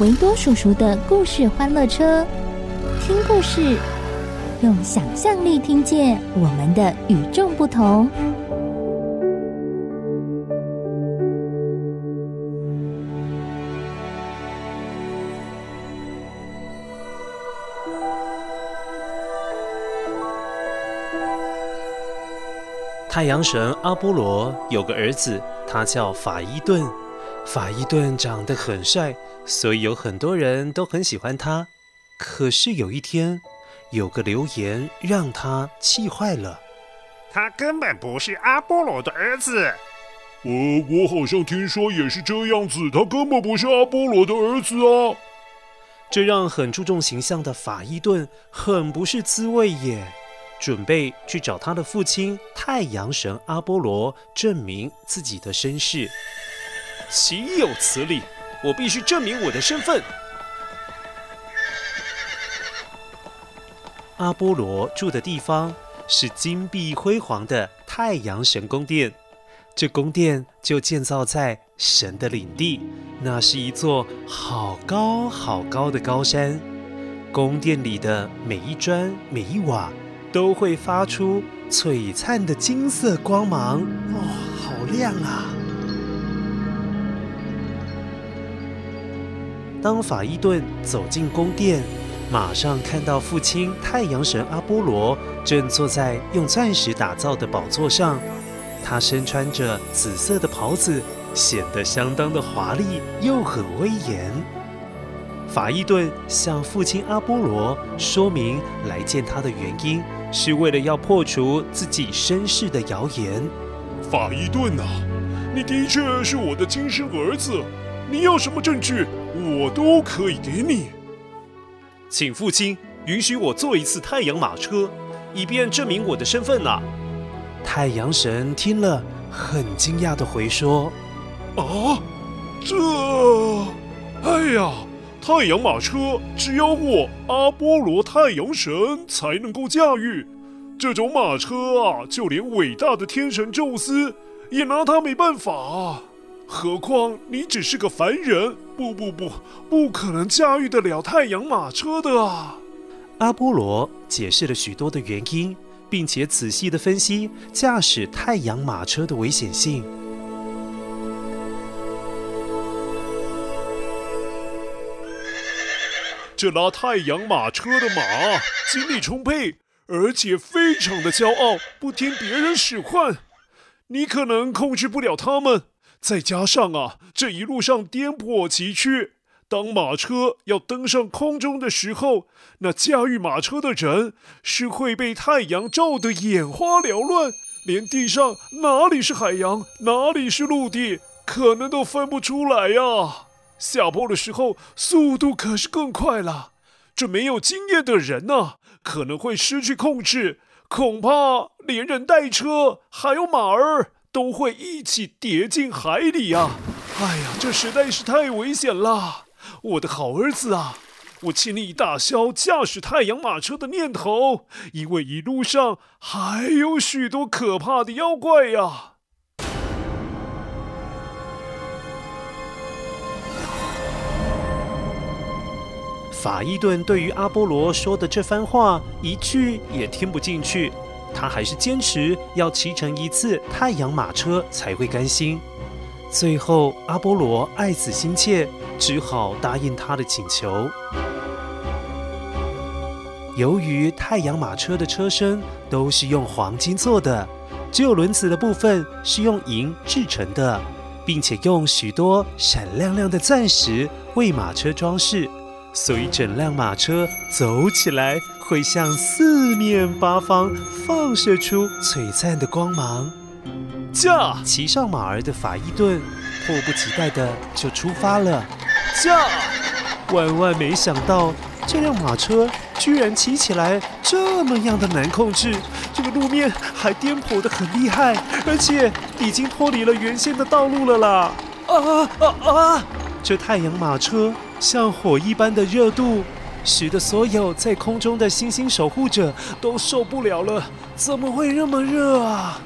维多叔叔的故事欢乐车，听故事，用想象力听见我们的与众不同。太阳神阿波罗有个儿子，他叫法伊顿。法伊顿长得很帅，所以有很多人都很喜欢他。可是有一天，有个留言让他气坏了。他根本不是阿波罗的儿子。呃，我好像听说也是这样子，他根本不是阿波罗的儿子啊。这让很注重形象的法伊顿很不是滋味耶。准备去找他的父亲太阳神阿波罗证明自己的身世。岂有此理！我必须证明我的身份。阿波罗住的地方是金碧辉煌的太阳神宫殿，这宫殿就建造在神的领地，那是一座好高好高的高山。宫殿里的每一砖每一瓦，都会发出璀璨的金色光芒，哇、好亮啊！当法伊顿走进宫殿，马上看到父亲太阳神阿波罗正坐在用钻石打造的宝座上，他身穿着紫色的袍子，显得相当的华丽又很威严。法伊顿向父亲阿波罗说明来见他的原因。是为了要破除自己身世的谣言。法伊顿呐，你的确是我的亲生儿子，你要什么证据，我都可以给你。请父亲允许我坐一次太阳马车，以便证明我的身份呐。太阳神听了，很惊讶地回说：“啊，这……哎呀！”太阳马车只有我阿波罗太阳神才能够驾驭，这种马车啊，就连伟大的天神宙斯也拿他没办法。何况你只是个凡人，不不不，不可能驾驭得了太阳马车的啊！阿波罗解释了许多的原因，并且仔细的分析驾驶太阳马车的危险性。这拉太阳马车的马精力充沛，而且非常的骄傲，不听别人使唤。你可能控制不了他们。再加上啊，这一路上颠簸崎岖，当马车要登上空中的时候，那驾驭马车的人是会被太阳照得眼花缭乱，连地上哪里是海洋，哪里是陆地，可能都分不出来呀、下坡的时候，速度可是更快了。这没有经验的人呢、可能会失去控制，恐怕连人带车还有马儿都会一起跌进海里啊！哎呀，这实在是太危险了！我的好儿子啊，我请你打消驾驶太阳马车的念头，因为一路上还有许多可怕的妖怪呀、法伊顿对于阿波罗说的这番话一句也听不进去，他还是坚持要骑乘一次太阳马车才会甘心。最后，阿波罗爱子心切，只好答应他的请求。由于太阳马车的车身都是用黄金做的，只有轮子的部分是用银制成的，并且用许多闪亮亮的钻石为马车装饰，所以整辆马车走起来会向四面八方放射出璀璨的光芒。驾！骑上马儿的法伊顿迫不及待的就出发了。驾！万万没想到，这辆马车居然骑起来这么样的难控制，这个路面还颠簸的很厉害，而且已经脱离了原先的道路了啦！啊啊啊！这太阳马车像火一般的热度，使得所有在空中的星星守护者都受不了了。怎么会那么热啊？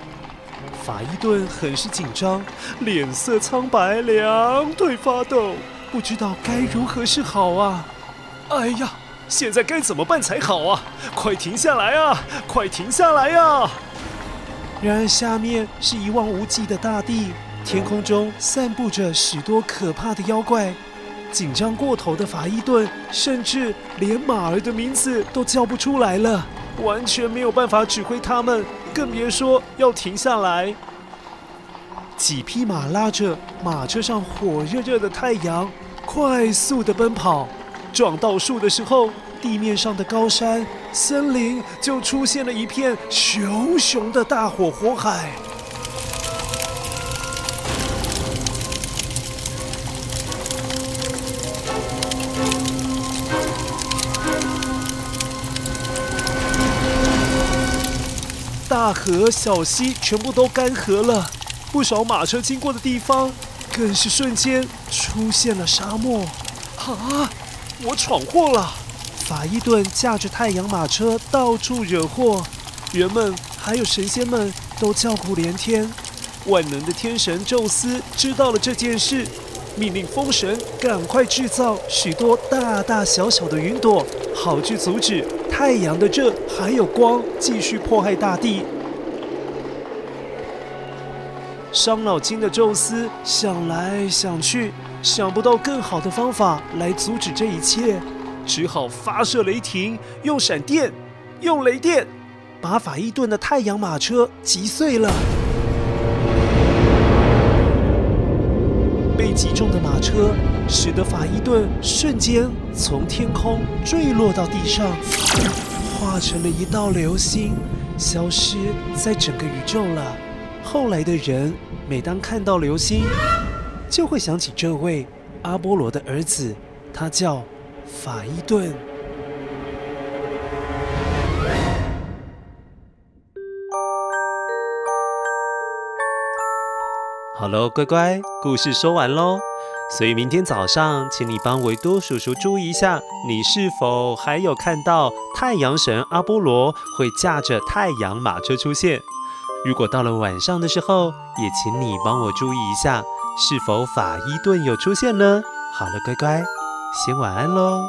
法伊顿很是紧张，脸色苍白，两腿发抖，不知道该如何是好啊！哎呀，现在该怎么办才好啊？快停下来啊！快停下来啊！然而下面是一望无际的大地，天空中散布着许多可怕的妖怪。紧张过头的法伊顿，甚至连马儿的名字都叫不出来了，完全没有办法指挥他们。更别说要停下来。几匹马拉着马车上火热热的太阳，快速的奔跑。撞到树的时候，地面上的高山、森林就出现了一片熊熊的大火火海。大河、小溪全部都干涸了，不少马车经过的地方，更是瞬间出现了沙漠。啊！我闯祸了！法伊顿驾着太阳马车到处惹祸，人们还有神仙们都叫苦连天。万能的天神宙斯知道了这件事，命令风神赶快制造许多大大小小的云朵，好去阻止。太阳的热还有光继续迫害大地，伤脑筋的宙斯想来想去，想不到更好的方法来阻止这一切，只好发射雷霆，用闪电，用雷电，把法伊顿的太阳马车击碎了。击中的马车使得法伊顿瞬间从天空坠落到地上，化成了一道流星，消失在整个宇宙了。后来的人每当看到流星，就会想起这位阿波罗的儿子，他叫法伊顿。好喽，乖乖，故事说完喽。所以明天早上，请你帮维多叔叔注意一下，你是否还有看到太阳神阿波罗会驾着太阳马车出现？如果到了晚上的时候，也请你帮我注意一下，是否法伊顿有出现呢？好了，乖乖，先晚安喽。